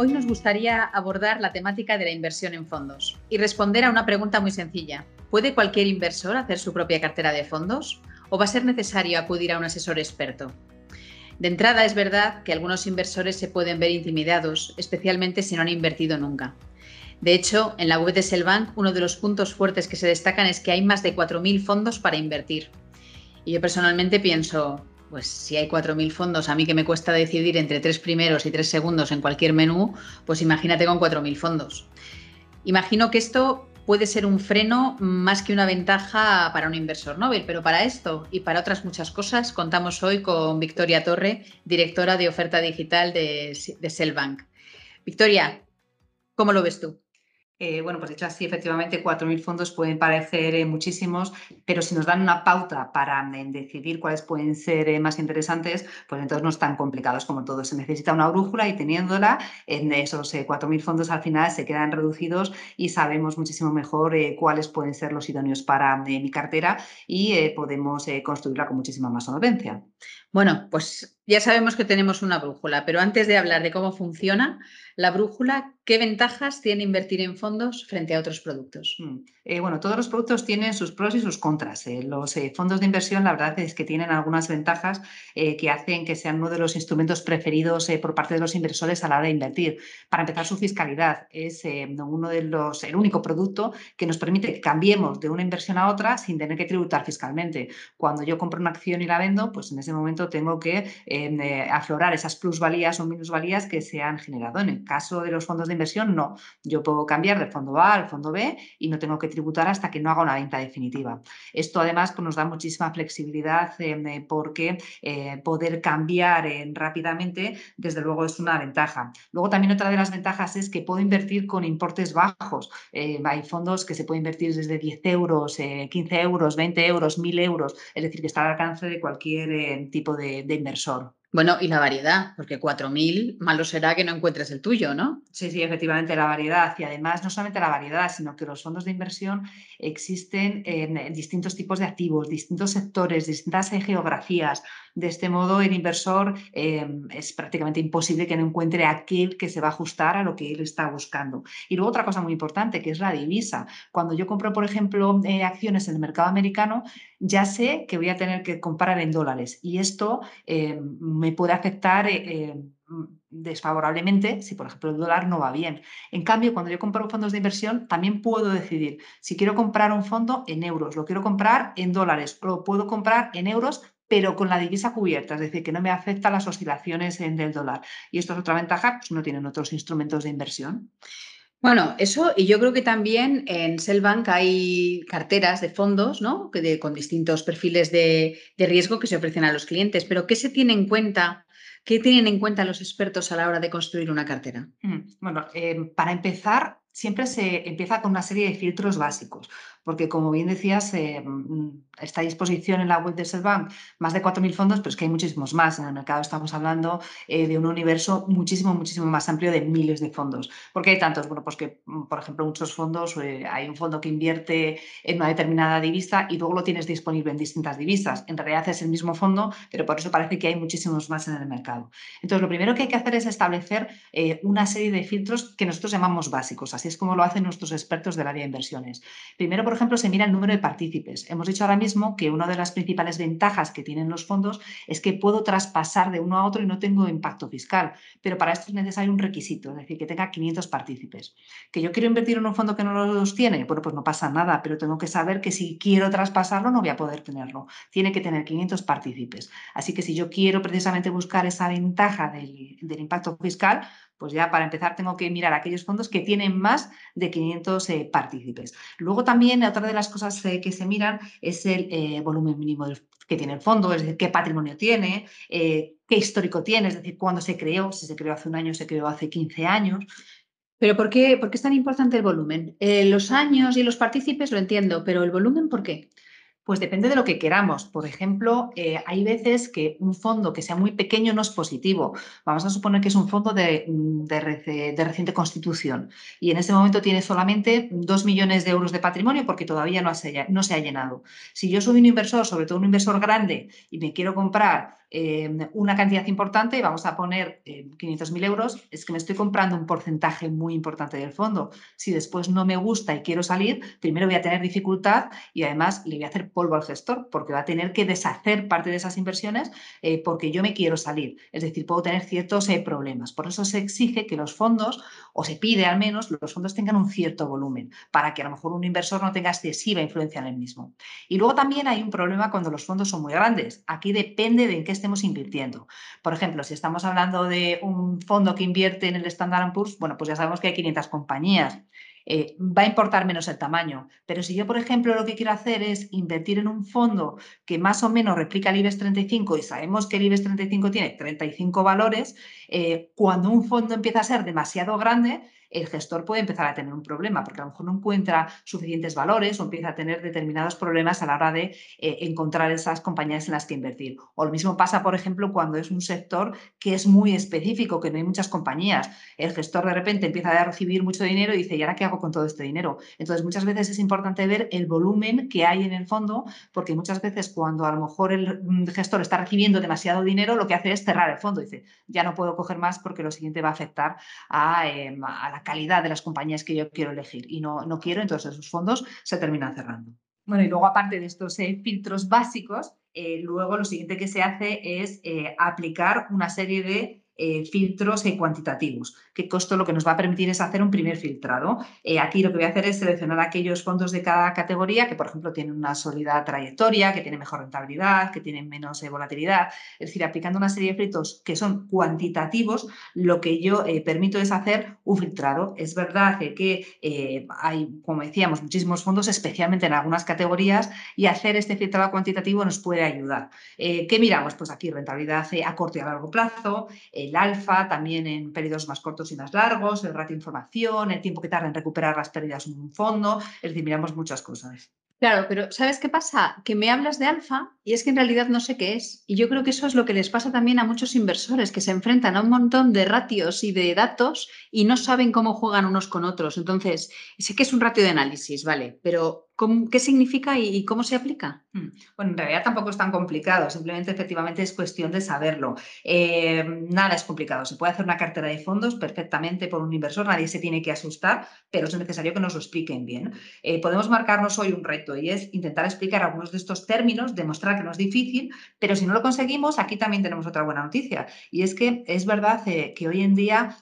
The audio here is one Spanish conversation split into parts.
Hoy nos gustaría abordar la temática de la inversión en fondos y responder a una pregunta muy sencilla. ¿Puede cualquier inversor hacer su propia cartera de fondos o va a ser necesario acudir a un asesor experto? De entrada es verdad que algunos inversores se pueden ver intimidados, especialmente si no han invertido nunca. De hecho, en la web de Selbank uno de los puntos fuertes que se destacan es que hay más de 4.000 fondos para invertir. Y yo personalmente pienso, pues si hay 4.000 fondos, a mí que me cuesta decidir entre tres primeros y tres segundos en cualquier menú, pues imagínate con 4.000 fondos. Imagino que esto puede ser un freno más que una ventaja para un inversor Nobel, pero para esto y para otras muchas cosas contamos hoy con Victoria Torre, directora de oferta digital de, de Cellbank. Victoria, ¿cómo lo ves tú? Eh, bueno, pues dicho así, efectivamente, 4.000 fondos pueden parecer eh, muchísimos, pero si nos dan una pauta para mm, decidir cuáles pueden ser eh, más interesantes, pues entonces no es tan complicados como todo. Se necesita una brújula y teniéndola, en esos 4.000 fondos al final se quedan reducidos y sabemos muchísimo mejor cuáles pueden ser los idóneos para mi cartera y podemos construirla con muchísima más solvencia. Bueno, pues ya sabemos que tenemos una brújula, pero antes de hablar de cómo funciona la brújula, ¿qué ventajas tiene invertir en fondos frente a otros productos? Mm, eh, bueno, todos los productos tienen sus pros y sus contras. Eh. Los eh, fondos de inversión, la verdad es que tienen algunas ventajas que hacen que sean uno de los instrumentos preferidos por parte de los inversores a la hora de invertir. Para empezar, su fiscalidad es uno de los, el único producto que nos permite que cambiemos de una inversión a otra sin tener que tributar fiscalmente. Cuando yo compro una acción y la vendo, pues en ese momento tengo que aflorar esas plusvalías o minusvalías que se han generado. En el caso de los fondos de inversión, no. Yo puedo cambiar del fondo A al fondo B y no tengo que tributar hasta que no haga una venta definitiva. Esto además pues, nos da muchísima flexibilidad eh, porque eh, poder cambiar eh, rápidamente, desde luego, es una ventaja. Luego también otra de las ventajas es que puedo invertir con importes bajos. hay fondos que se pueden invertir desde 10 euros, 15 euros, 20 euros, 1000 euros, es decir, que está al alcance de cualquier tipo de inversor. Bueno, y la variedad, porque 4.000, malo será que no encuentres el tuyo, ¿no? Sí, sí, efectivamente, la variedad. Y además, no solamente la variedad, sino que los fondos de inversión existen en distintos tipos de activos, distintos sectores, distintas geografías. De este modo, el inversor em, es prácticamente imposible que no encuentre aquel que se va a ajustar a lo que él está buscando. Y luego otra cosa muy importante, que es la divisa. Cuando yo compro, por ejemplo, eh, acciones en el mercado americano, ya sé que voy a tener que comprar en dólares. Y esto em, me puede afectar eh, eh, desfavorablemente si, por ejemplo, el dólar no va bien. En cambio, cuando yo compro fondos de inversión, también puedo decidir si quiero comprar un fondo en euros, lo quiero comprar en dólares, lo puedo comprar en euros pero con la divisa cubierta, es decir, que no me afecta las oscilaciones del dólar. Y esto es otra ventaja, pues no tienen otros instrumentos de inversión. Bueno, eso, y yo creo que también en Cellbank hay carteras de fondos, ¿no? Que con distintos perfiles de, riesgo que se ofrecen a los clientes. Pero, ¿qué se tiene en cuenta? ¿Qué tienen en cuenta los expertos a la hora de construir una cartera? Mm, bueno, eh, para empezar, siempre se empieza con una serie de filtros básicos porque como bien decías, eh, mm, está a disposición en la web de Selbank más de 4.000 fondos, pero es que hay muchísimos más. En el mercado estamos hablando eh, de un universo muchísimo, muchísimo más amplio de miles de fondos. ¿Por qué hay tantos? Bueno, pues que, mm, por ejemplo, muchos fondos, eh, hay un fondo que invierte en una determinada divisa y luego lo tienes disponible en distintas divisas. En realidad es el mismo fondo, pero por eso parece que hay muchísimos más en el mercado. Entonces, lo primero que hay que hacer es establecer una serie de filtros que nosotros llamamos básicos. Así es como lo hacen nuestros expertos del área de inversiones. Primero, por ejemplo, se mira el número de partícipes. Hemos dicho ahora mismo que una de las principales ventajas que tienen los fondos es que puedo traspasar de uno a otro y no tengo impacto fiscal, pero para esto es necesario un requisito, es decir, que tenga 500 partícipes. ¿Que yo quiero invertir en un fondo que no los tiene? Bueno, pues no pasa nada, pero tengo que saber que si quiero traspasarlo no voy a poder tenerlo. Tiene que tener 500 partícipes. Así que si yo quiero precisamente buscar esa ventaja del, del impacto fiscal, pues ya para empezar tengo que mirar aquellos fondos que tienen más de 500 eh, partícipes. Luego también otra de las cosas eh, que se miran es el eh, volumen mínimo que tiene el fondo, es decir, qué patrimonio tiene, qué histórico tiene, es decir, cuándo se creó, si se creó hace un año, se creó hace 15 años. ¿Pero por qué, por qué es tan importante el volumen? los años y los partícipes lo entiendo, pero el volumen, ¿por qué? Pues depende de lo que queramos. Por ejemplo, eh, hay veces que un fondo que sea muy pequeño no es positivo. Vamos a suponer que es un fondo de, mm, de, reciente constitución y en ese momento tiene solamente 2 millones de euros de patrimonio porque todavía no, no se ha llenado. Si yo soy un inversor, sobre todo un inversor grande, y me quiero comprar Em, una cantidad importante, vamos a poner 500.000 eh, euros, es que me estoy comprando un porcentaje muy importante del fondo. Si después no me gusta y quiero salir, primero voy a tener dificultad y además le voy a hacer polvo al gestor porque va a tener que deshacer parte de esas inversiones eh, porque yo me quiero salir. Es decir, puedo tener ciertos eh, problemas. Por eso se exige que los fondos, o se pide al menos, los fondos tengan un cierto volumen para que a lo mejor un inversor no tenga excesiva influencia en el mismo. Y luego también hay un problema cuando los fondos son muy grandes. Aquí depende de en qué estemos invirtiendo. Por ejemplo, si estamos hablando de un fondo que invierte en el Standard Poor's, bueno, pues ya sabemos que hay 500 compañías. Eh, va a importar menos el tamaño. Pero si yo, por ejemplo, lo que quiero hacer es invertir en un fondo que más o menos replica el IBEX 35 y sabemos que el IBEX 35 tiene 35 valores, eh, cuando un fondo empieza a ser demasiado grande, el gestor puede empezar a tener un problema porque a lo mejor no encuentra suficientes valores o empieza a tener determinados problemas a la hora de eh, encontrar esas compañías en las que invertir. O lo mismo pasa, por ejemplo, cuando es un sector que es muy específico, que no hay muchas compañías. El gestor de repente empieza a recibir mucho dinero y dice, ¿y ahora qué hago con todo este dinero? Entonces, muchas veces es importante ver el volumen que hay en el fondo, porque muchas veces cuando a lo mejor el mm, gestor está recibiendo demasiado dinero, lo que hace es cerrar el fondo. Dice, ya no puedo coger más porque lo siguiente va a afectar a, em, a la calidad de las compañías que yo quiero elegir y no, no quiero, entonces esos fondos se terminan cerrando. Bueno, y luego aparte de estos eh, filtros básicos, eh, luego lo siguiente que se hace es eh, aplicar una serie de eh, filtros eh, cuantitativos, que esto lo que nos va a permitir es hacer un primer filtrado. Eh, aquí lo que voy a hacer es seleccionar aquellos fondos de cada categoría que, por ejemplo, tienen una sólida trayectoria, que tienen mejor rentabilidad, que tienen menos volatilidad. Es decir, aplicando una serie de filtros que son cuantitativos, lo que yo permito es hacer un filtrado. Es verdad que hay, como decíamos, muchísimos fondos, especialmente en algunas categorías, y hacer este filtrado cuantitativo nos puede ayudar. ¿Qué miramos? Pues aquí rentabilidad a corto y a largo plazo, el alfa, también en periodos más cortos y más largos, el ratio de información, el tiempo que tarda en recuperar las pérdidas en un fondo, es decir, miramos muchas cosas. Claro, pero ¿sabes qué pasa? Que me hablas de alfa y es que en realidad no sé qué es. Y yo creo que eso es lo que les pasa también a muchos inversores que se enfrentan a un montón de ratios y de datos y no saben cómo juegan unos con otros. Entonces, sé que es un ratio de análisis, ¿vale? Pero ¿Qué significa y cómo se aplica? Mm, bueno, en realidad tampoco es tan complicado, simplemente efectivamente es cuestión de saberlo. Eh, nada es complicado, se puede hacer una cartera de fondos perfectamente por un inversor, nadie se tiene que asustar, pero es necesario que nos lo expliquen bien. Eh, podemos marcarnos hoy un reto y es intentar explicar algunos de estos términos, demostrar que no es difícil, pero si no lo conseguimos, aquí también tenemos otra buena noticia y es que es verdad eh, que hoy en día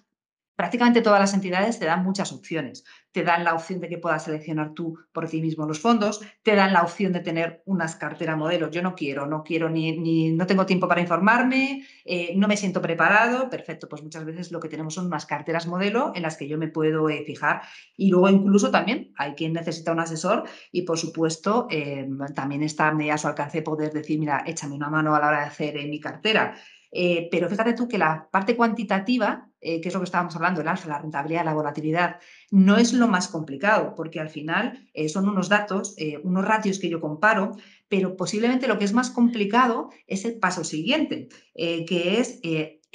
prácticamente todas las entidades te dan muchas opciones. Te dan la opción de que puedas seleccionar tú por ti mismo los fondos, te dan la opción de tener unas carteras modelo. Yo no quiero, no quiero ni, ni no tengo tiempo para informarme, eh, no me siento preparado. Perfecto, pues muchas veces lo que tenemos son unas carteras modelo en las que yo me puedo eh, fijar. Y luego incluso también hay quien necesita un asesor y por supuesto em, también está a su alcance poder decir, mira, échame una mano a la hora de hacer mi cartera. Eh, pero fíjate tú que la parte cuantitativa, eh, que es lo que estábamos hablando, el alfa, la rentabilidad, la volatilidad, no es lo más complicado, porque al final eh, son unos datos, unos ratios que yo comparo, pero posiblemente lo que es más complicado es el paso siguiente, que es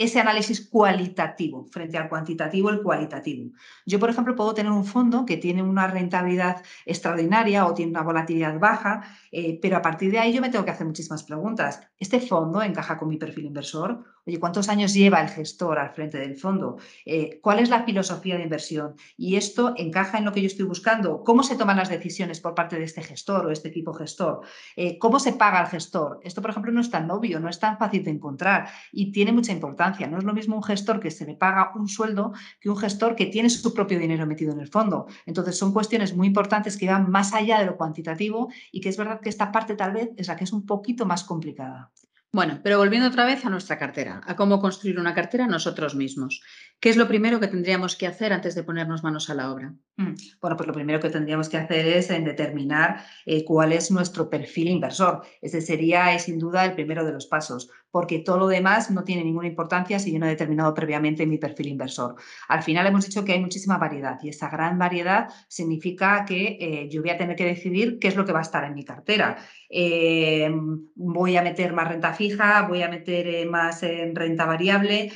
ese análisis cualitativo frente al cuantitativo, el cualitativo. Yo, por ejemplo, puedo tener un fondo que tiene una rentabilidad extraordinaria o tiene una volatilidad baja, eh, pero a partir de ahí yo me tengo que hacer muchísimas preguntas. ¿Este fondo encaja con mi perfil inversor? Oye, ¿cuántos años lleva el gestor al frente del fondo? Eh, ¿Cuál es la filosofía de inversión? ¿Y esto encaja en lo que yo estoy buscando? ¿Cómo se toman las decisiones por parte de este gestor o este equipo gestor? Eh, ¿Cómo se paga al gestor? Esto, por ejemplo, no es tan obvio, no es tan fácil de encontrar y tiene mucha importancia. No es lo mismo un gestor que se le paga un sueldo que un gestor que tiene su propio dinero metido en el fondo. Entonces, son cuestiones muy importantes que van más allá de lo cuantitativo y que es verdad que esta parte tal vez es la que es un poquito más complicada. Bueno, pero volviendo otra vez a nuestra cartera, a cómo construir una cartera nosotros mismos. ¿Qué es lo primero que tendríamos que hacer antes de ponernos manos a la obra? Mm, bueno, pues lo primero que tendríamos que hacer es en determinar eh, cuál es nuestro perfil inversor. Ese sería, sin duda, el primero de los pasos. porque todo lo demás no tiene ninguna importancia si yo no he determinado previamente mi perfil inversor. Al final hemos dicho que hay muchísima variedad y esa gran variedad significa que eh, yo voy a tener que decidir qué es lo que va a estar en mi cartera. Eh, voy a meter más renta fija, voy a meter eh, más en renta variable.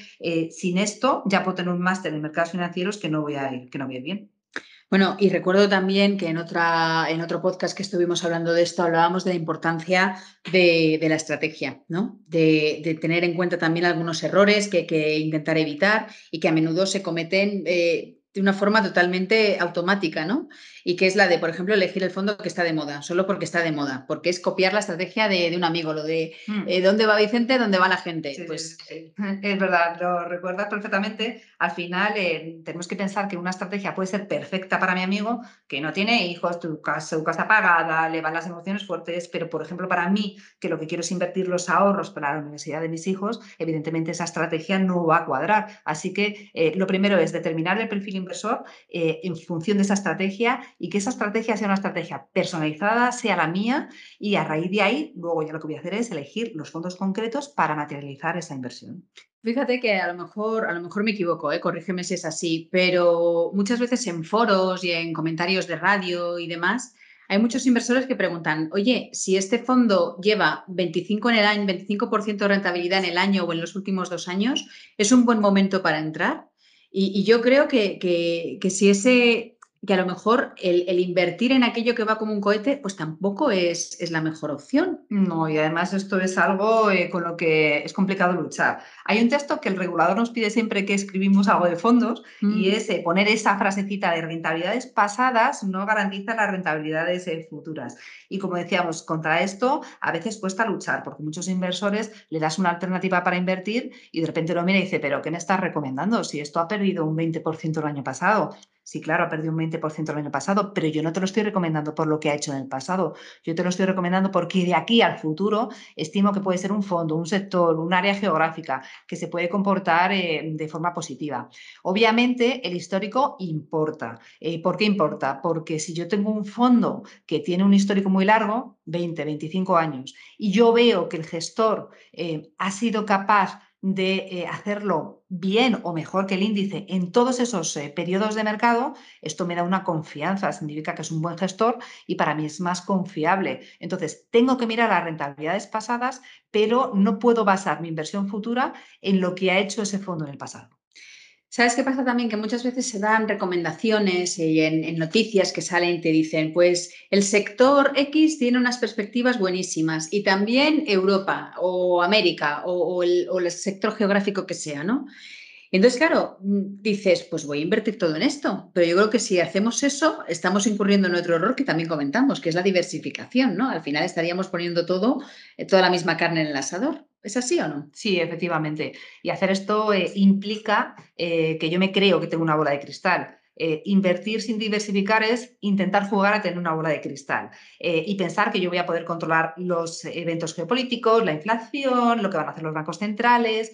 sin esto ya puedo tener un máster en mercados financieros que no voy a ir, que no voy a ir bien. Bueno, y recuerdo también que en, otra, en otro podcast que estuvimos hablando de esto, hablábamos de la importancia de, la estrategia, ¿no? De, tener en cuenta también algunos errores que hay que intentar evitar y que a menudo se cometen eh, de una forma totalmente automática, ¿no? Y que es la de, por ejemplo, elegir el fondo que está de moda, solo porque está de moda, porque es copiar la estrategia de, un amigo, lo de mm. eh, dónde va Vicente, dónde va la gente. pues es verdad, lo recuerdas perfectamente. Al final eh, tenemos que pensar que una estrategia puede ser perfecta para mi amigo, que no tiene hijos, tu casa, su casa pagada, le van las emociones fuertes, pero por ejemplo para mí, que lo que quiero es invertir los ahorros para la universidad de mis hijos, evidentemente esa estrategia no va a cuadrar. Así que eh, lo primero es determinar el perfil inversor en función de esa estrategia y que esa estrategia sea una estrategia personalizada, sea la mía y a raíz de ahí, luego ya lo que voy a hacer es elegir los fondos concretos para materializar esa inversión. Fíjate que a lo mejor, a lo mejor me equivoco, ¿eh? corrígeme si es así, pero muchas veces en foros y en comentarios de radio y demás, hay muchos inversores que preguntan, oye, si este fondo lleva 25 en el año, 25% de rentabilidad en el año o en los últimos dos años, ¿es un buen momento para entrar? Y, yo creo que, que, si ese, que a lo mejor el, invertir en aquello que va como un cohete, pues tampoco es, es la mejor opción. No, y además esto es algo eh, con lo que es complicado luchar. Hay un texto que el regulador nos pide siempre que escribimos algo de fondos y mm. es eh, poner esa frasecita de rentabilidades pasadas no garantiza las rentabilidades eh, futuras. Y como decíamos, contra esto a veces cuesta luchar porque muchos inversores le das una alternativa para invertir y de repente lo mira y dice, pero ¿qué me estás recomendando? Si esto ha perdido un 20% el año pasado. Sí, claro, ha perdido un 20% el año pasado, pero yo no te lo estoy recomendando por lo que ha hecho en el pasado. Yo te lo estoy recomendando porque de aquí al futuro estimo que puede ser un fondo, un sector, un área geográfica que se puede comportar eh, de forma positiva. Obviamente, el histórico importa. Eh, ¿Por qué importa? Porque si yo tengo un fondo que tiene un histórico muy largo, 20, 25 años, y yo veo que el gestor eh, ha sido capaz de hacerlo bien o mejor que el índice en todos esos eh, periodos de mercado, esto me da una confianza, significa que es un buen gestor y para mí es más confiable. Entonces, tengo que mirar las rentabilidades pasadas, pero no puedo basar mi inversión futura en lo que ha hecho ese fondo en el pasado. ¿Sabes qué pasa también? Que muchas veces se dan recomendaciones y en, noticias que salen y te dicen, pues el sector X tiene unas perspectivas buenísimas y también Europa o América o, el, o el sector geográfico que sea, ¿no? Entonces, claro, mm, dices, pues voy a invertir todo en esto, pero yo creo que si hacemos eso, estamos incurriendo en otro error que también comentamos, que es la diversificación, ¿no? Al final estaríamos poniendo todo, eh, toda la misma carne en el asador. ¿Es así o no? Sí, efectivamente. Y hacer esto eh, implica eh, que yo me creo que tengo una bola de cristal. Eh, invertir sin diversificar es intentar jugar a tener una bola de cristal y pensar que yo voy a poder controlar los eventos geopolíticos, la inflación, lo que van a hacer los bancos centrales.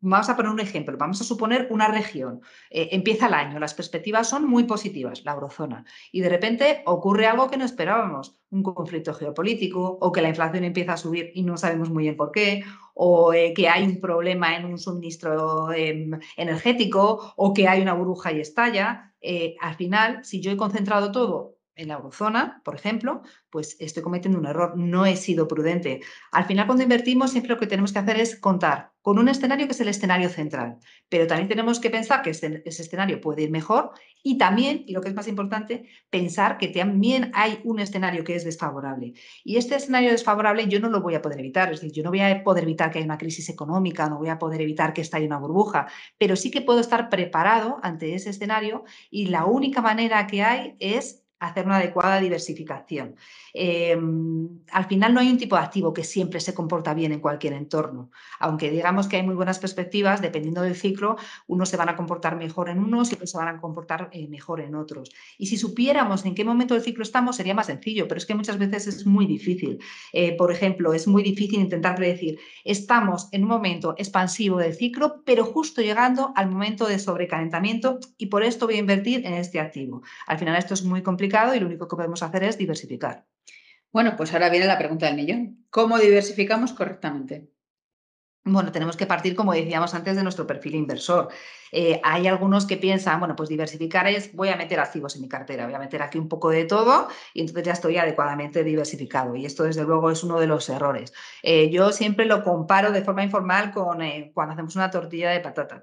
vamos a poner un ejemplo, vamos a suponer una región. empieza el año, las perspectivas son muy positivas, la eurozona, y de repente ocurre algo que no esperábamos un conflicto geopolítico o que la inflación empieza a subir y no sabemos muy bien por qué, o eh, que hay un problema en un suministro em, energético o que hay una burbuja y estalla. Eh, al final, si yo he concentrado todo en la eurozona, por ejemplo, pues estoy cometiendo un error, no he sido prudente. Al final, cuando invertimos, siempre lo que tenemos que hacer es contar con un escenario que es el escenario central, pero también tenemos que pensar que ese, escenario puede ir mejor y también, y lo que es más importante, pensar que también hay un escenario que es desfavorable. Y este escenario desfavorable yo no lo voy a poder evitar, es decir, yo no voy a poder evitar que haya una crisis económica, no voy a poder evitar que estalle una burbuja, pero sí que puedo estar preparado ante ese escenario y la única manera que hay es hacer una adecuada diversificación. Em, al final no hay un tipo de activo que siempre se comporta bien en cualquier entorno. Aunque digamos que hay muy buenas perspectivas, dependiendo del ciclo, unos se van a comportar mejor en unos y otros se van a comportar eh, mejor en otros. Y si supiéramos en qué momento del ciclo estamos, sería más sencillo, pero es que muchas veces es muy difícil. Eh, por ejemplo, es muy difícil intentar predecir, estamos en un momento expansivo del ciclo, pero justo llegando al momento de sobrecalentamiento y por esto voy a invertir en este activo. Al final esto es muy complicado y lo único que podemos hacer es diversificar. Bueno, pues ahora viene la pregunta del millón. ¿Cómo diversificamos correctamente? Bueno, tenemos que partir, como decíamos antes, de nuestro perfil inversor. Eh, hay algunos que piensan, bueno, pues diversificar es, voy a meter activos en mi cartera, voy a meter aquí un poco de todo y entonces ya estoy adecuadamente diversificado. Y esto, desde luego, es uno de los errores. Eh, yo siempre lo comparo de forma informal con eh, cuando hacemos una tortilla de patata.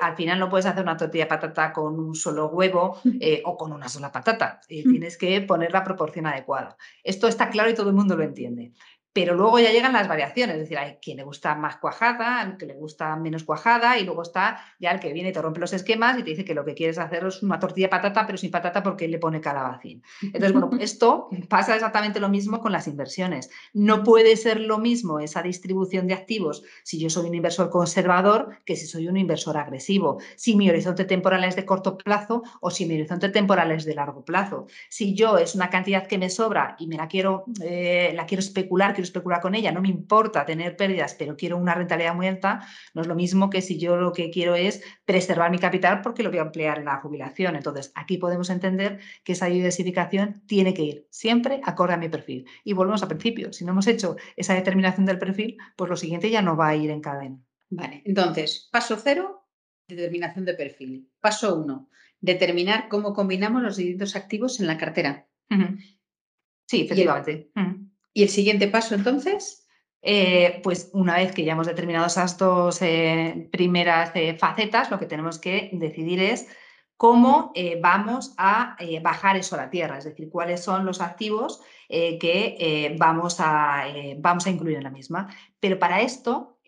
al final no puedes hacer una tortilla de patata con un solo huevo o con una sola patata. tienes que poner la proporción adecuada. Esto está claro y todo el mundo lo entiende. Pero luego ya llegan las variaciones, es decir, hay quien le gusta más cuajada, al que le gusta menos cuajada, y luego está ya el que viene y te rompe los esquemas y te dice que lo que quieres hacer es una tortilla de patata, pero sin patata porque él le pone calabacín. Entonces, bueno, esto pasa exactamente lo mismo con las inversiones. No puede ser lo mismo esa distribución de activos si yo soy un inversor conservador que si soy un inversor agresivo. Si mi horizonte temporal es de corto plazo o si mi horizonte temporal es de largo plazo. Si yo es una cantidad que me sobra y me la quiero, eh, la quiero especular, quiero especular con ella, no me importa tener pérdidas, pero quiero una rentabilidad muy alta, no es lo mismo que si yo lo que quiero es preservar mi capital porque lo voy a emplear en la jubilación. Entonces, aquí podemos entender que esa diversificación tiene que ir siempre acorde a mi perfil. Y volvemos al principio, si no hemos hecho esa determinación del perfil, pues lo siguiente ya no va a ir en cadena. Vale, entonces, paso cero, determinación de perfil. Paso uno, determinar cómo combinamos los distintos activos en la cartera. Sí, efectivamente. ¿Y el siguiente paso entonces? Eh, pues una vez que ya hemos determinado esas dos eh, primeras eh, facetas, lo que tenemos que decidir es cómo vamos a bajar eso a la tierra, es decir, cuáles son los activos que vamos, a, vamos a incluir en la misma. Pero para esto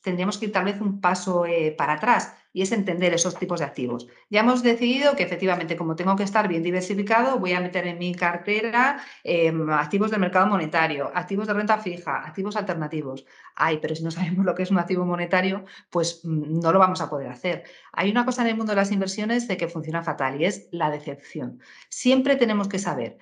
tendríamos que ir tal vez un paso para atrás y es entender esos tipos de activos. Ya hemos decidido que efectivamente, como tengo que estar bien diversificado, voy a meter en mi cartera em, activos del mercado monetario, activos de renta fija, activos alternativos. Ay, pero si no sabemos lo que es un activo monetario, pues mm, no lo vamos a poder hacer. Hay una cosa en el mundo de las inversiones de que funciona fatal y es la decepción. Siempre tenemos que saber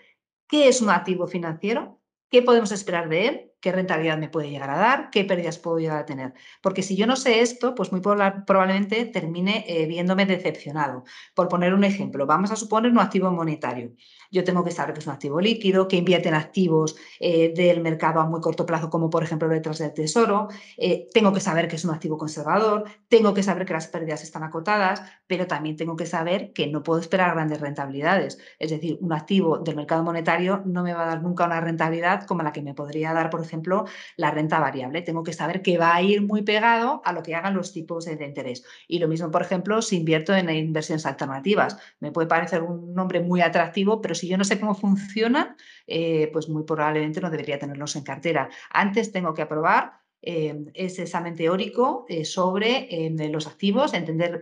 qué es un activo financiero, qué podemos esperar de él qué rentabilidad me puede llegar a dar, qué pérdidas puedo llegar a tener. Porque si yo no sé esto, pues muy probablemente termine eh, viéndome decepcionado. Por poner un ejemplo, vamos a suponer un activo monetario. Yo tengo que saber que es un activo líquido, que invierte en activos eh, del mercado a muy corto plazo, como por ejemplo letras del tesoro. Eh, tengo que saber que es un activo conservador, tengo que saber que las pérdidas están acotadas, pero también tengo que saber que no puedo esperar grandes rentabilidades. Es decir, un activo del mercado monetario no me va a dar nunca una rentabilidad como la que me podría dar, por ejemplo, ejemplo, la renta variable. Tengo que saber que va a ir muy pegado a lo que hagan los tipos de, interés. Y lo mismo, por ejemplo, si invierto en inversiones alternativas. Me puede parecer un nombre muy atractivo, pero si yo no sé cómo funcionan, eh, pues muy probablemente no debería tenerlos en cartera. Antes tengo que aprobar eh, ese examen teórico eh, sobre los activos, entender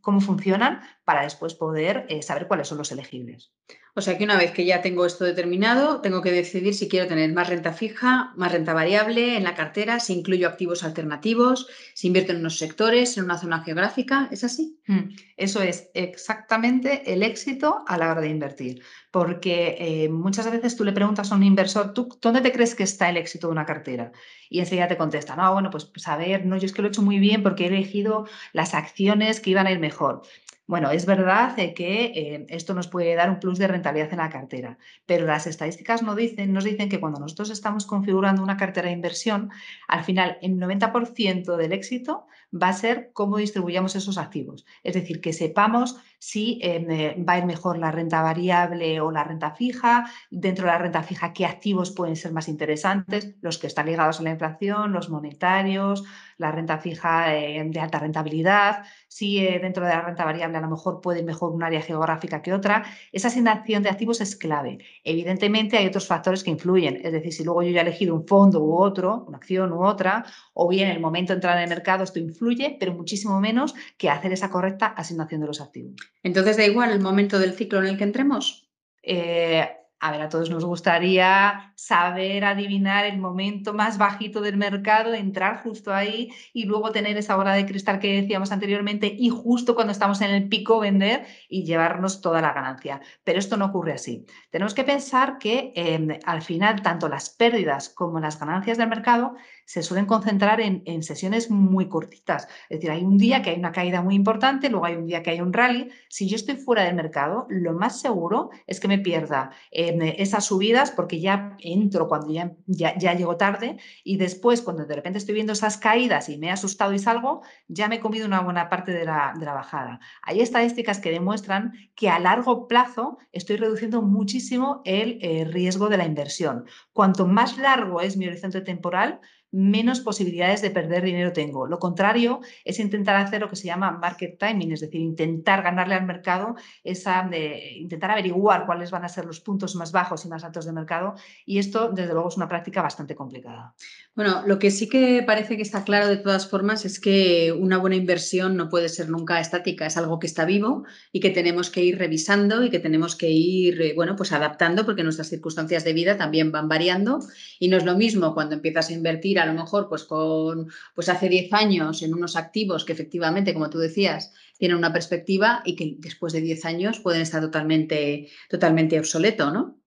cómo funcionan para después poder saber cuáles son los elegibles. O sea que una vez que ya tengo esto determinado, tengo que decidir si quiero tener más renta fija, más renta variable en la cartera, si incluyo activos alternativos, si invierto en unos sectores, en una zona geográfica. ¿Es así? Mm, eso es exactamente el éxito a la hora de invertir. Porque eh, muchas veces tú le preguntas a un inversor, ¿tú dónde te crees que está el éxito de una cartera? Y enseguida te contesta, no, bueno, pues, pues a ver, no, yo es que lo he hecho muy bien porque he elegido las acciones que iban a ir mejor. Bueno, es verdad que eh, esto nos puede dar un plus de rentabilidad en la cartera, pero las estadísticas nos dicen, nos dicen que cuando nosotros estamos configurando una cartera de inversión, al final el 90% del éxito va a ser cómo distribuyamos esos activos. Es decir, que sepamos si eh, va a ir mejor la renta variable o la renta fija, dentro de la renta fija qué activos pueden ser más interesantes, los que están ligados a la inflación, los monetarios, la renta fija eh, de alta rentabilidad, si eh, dentro de la renta variable a lo mejor puede ir mejor un área geográfica que otra. Esa asignación de activos es clave. Evidentemente hay otros factores que influyen, es decir, si luego yo ya he elegido un fondo u otro, una acción u otra, o bien el momento de entrar en el mercado, esto influye, pero muchísimo menos que hacer esa correcta asignación de los activos. Entonces, ¿da igual el momento del ciclo en el que entremos? Eh, a ver, a todos nos gustaría saber adivinar el momento más bajito del mercado, entrar justo ahí y luego tener esa hora de cristal que decíamos anteriormente y justo cuando estamos en el pico vender y llevarnos toda la ganancia. Pero esto no ocurre así. Tenemos que pensar que em, al final tanto las pérdidas como las ganancias del mercado se suelen concentrar en, sesiones muy cortitas. Es decir, hay un día que hay una caída muy importante, luego hay un día que hay un rally. Si yo estoy fuera del mercado, lo más seguro es que me pierda. Eh, esas subidas porque ya entro cuando ya, ya, llego tarde y después cuando de repente estoy viendo esas caídas y me he asustado y salgo, ya me he comido una buena parte de la, bajada. Hay estadísticas que demuestran que a largo plazo estoy reduciendo muchísimo el eh, riesgo de la inversión. Cuanto más largo es mi horizonte temporal, menos posibilidades de perder dinero tengo. Lo contrario es intentar hacer lo que se llama market timing, es decir, intentar ganarle al mercado, esa, de, intentar averiguar cuáles van a ser los puntos más bajos y más altos del mercado. Y esto, desde luego, es una práctica bastante complicada. Bueno, lo que sí que parece que está claro de todas formas es que una buena inversión no puede ser nunca estática, es algo que está vivo y que tenemos que ir revisando y que tenemos que ir, eh, bueno, pues adaptando porque nuestras circunstancias de vida también van variando y no es lo mismo cuando empiezas a invertir a lo mejor pues con pues hace 10 años en unos activos que efectivamente, como tú decías, tienen una perspectiva y que después de 10 años pueden estar totalmente, totalmente obsoleto, ¿no?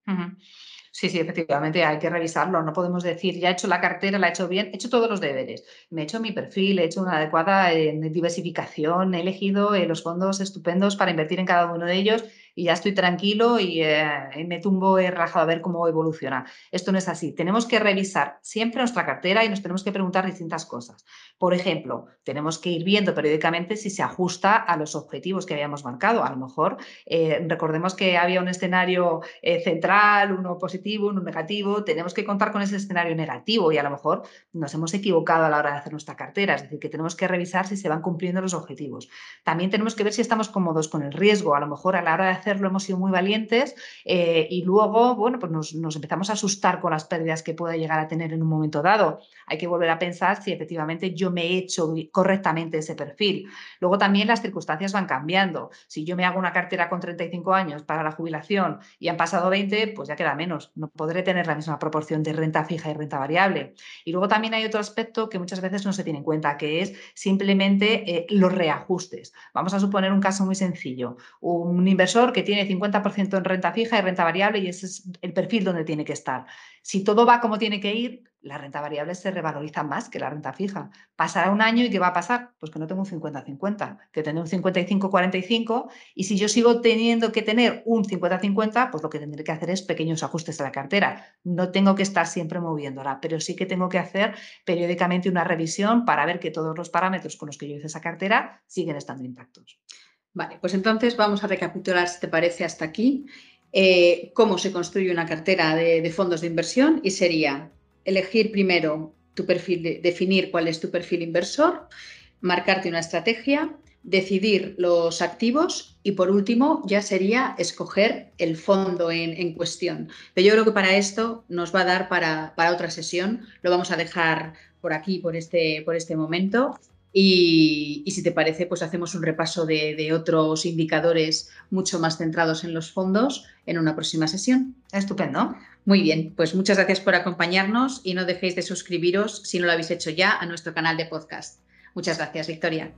Sí, sí, efectivamente, hay que revisarlo. No podemos decir, ya he hecho la cartera, la he hecho bien, he hecho todos los deberes. Me he hecho mi perfil, he hecho una adecuada eh, diversificación, he elegido eh, los fondos estupendos para invertir en cada uno de ellos y ya estoy tranquilo y eh, me tumbo he rajado a ver cómo evoluciona. Esto no es así. Tenemos que revisar siempre nuestra cartera y nos tenemos que preguntar distintas cosas. Por ejemplo, tenemos que ir viendo periódicamente si se ajusta a los objetivos que habíamos marcado. A lo mejor eh, recordemos que había un escenario eh, central, uno positivo, uno negativo. Tenemos que contar con ese escenario negativo y a lo mejor nos hemos equivocado a la hora de hacer nuestra cartera. Es decir, que tenemos que revisar si se van cumpliendo los objetivos. También tenemos que ver si estamos cómodos con el riesgo. A lo mejor a la hora de hacer hacerlo hemos sido muy valientes eh, y luego, bueno, pues nos, empezamos a asustar con las pérdidas que pueda llegar a tener en un momento dado. Hay que volver a pensar si efectivamente yo me he hecho correctamente ese perfil. Luego también las circunstancias van cambiando. Si yo me hago una cartera con 35 años para la jubilación y han pasado 20, pues ya queda menos. No podré tener la misma proporción de renta fija y renta variable. Y luego también hay otro aspecto que muchas veces no se tiene en cuenta, que es simplemente eh, los reajustes. Vamos a suponer un caso muy sencillo. Un inversor que tiene 50% en renta fija y renta variable y ese es el perfil donde tiene que estar. Si todo va como tiene que ir, la renta variable se revaloriza más que la renta fija. Pasará un año y ¿qué va a pasar? Pues que no tengo un 50-50, que tengo un 55-45 y si yo sigo teniendo que tener un 50-50, pues lo que tendré que hacer es pequeños ajustes a la cartera. No tengo que estar siempre moviéndola, pero sí que tengo que hacer periódicamente una revisión para ver que todos los parámetros con los que yo hice esa cartera siguen estando intactos. Vale, pues entonces vamos a recapitular, si te parece, hasta aquí, eh, cómo se construye una cartera de, fondos de inversión y sería elegir primero tu perfil, definir cuál es tu perfil inversor, marcarte una estrategia, decidir los activos y por último ya sería escoger el fondo en, cuestión. Pero yo creo que para esto nos va a dar para, para, otra sesión. Lo vamos a dejar por aquí, por este, por este momento. Y, si te parece, pues hacemos un repaso de, otros indicadores mucho más centrados en los fondos en una próxima sesión. Estupendo. Muy bien, pues muchas gracias por acompañarnos y no dejéis de suscribiros si no lo habéis hecho ya a nuestro canal de podcast. Muchas gracias, Victoria.